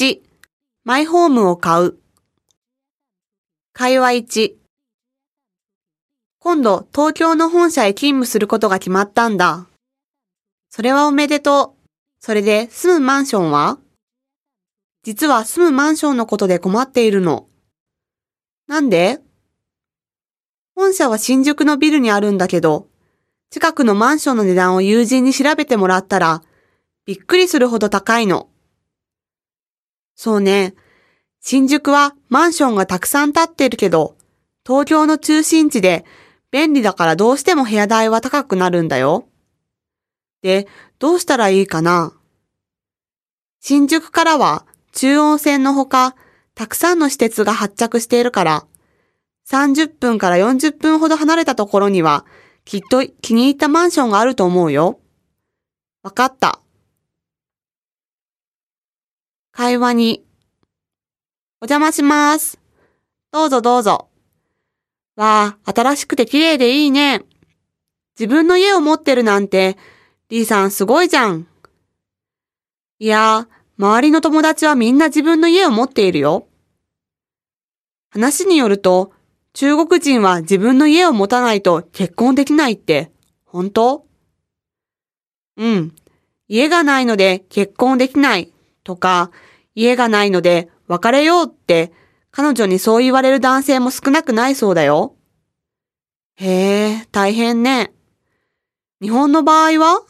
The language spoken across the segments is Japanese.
8、マイホームを買う。会話1、今度東京の本社へ勤務することが決まったんだ。それはおめでとう。それで住むマンションは？実は住むマンションのことで困っているの。なんで？本社は新宿のビルにあるんだけど、近くのマンションの値段を友人に調べてもらったら、びっくりするほど高いの。そうね。新宿はマンションがたくさん建ってるけど、東京の中心地で便利だからどうしても部屋代は高くなるんだよ。で、どうしたらいいかな？新宿からは中央線のほか、たくさんの施設が発着しているから、30分から40分ほど離れたところには、きっと気に入ったマンションがあると思うよ。わかった。会話に。お邪魔します。どうぞどうぞ。わあ、新しくて綺麗でいいね。自分の家を持ってるなんて、リーさんすごいじゃん。いや、周りの友達はみんな自分の家を持っているよ。話によると、中国人は自分の家を持たないと結婚できないって、本当？うん。家がないので結婚できないとか、家がないので別れようって彼女にそう言われる男性も少なくないそうだよ。へえ、大変ね。日本の場合は？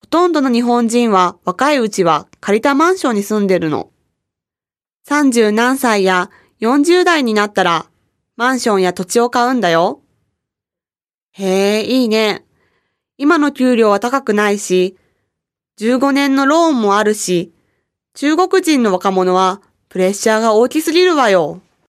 ほとんどの日本人は若いうちは借りたマンションに住んでるの。30何歳や40代になったらマンションや土地を買うんだよ。へえ、いいね。今の給料は高くないし、15年のローンもあるし、中国人の若者はプレッシャーが大きすぎるわよ。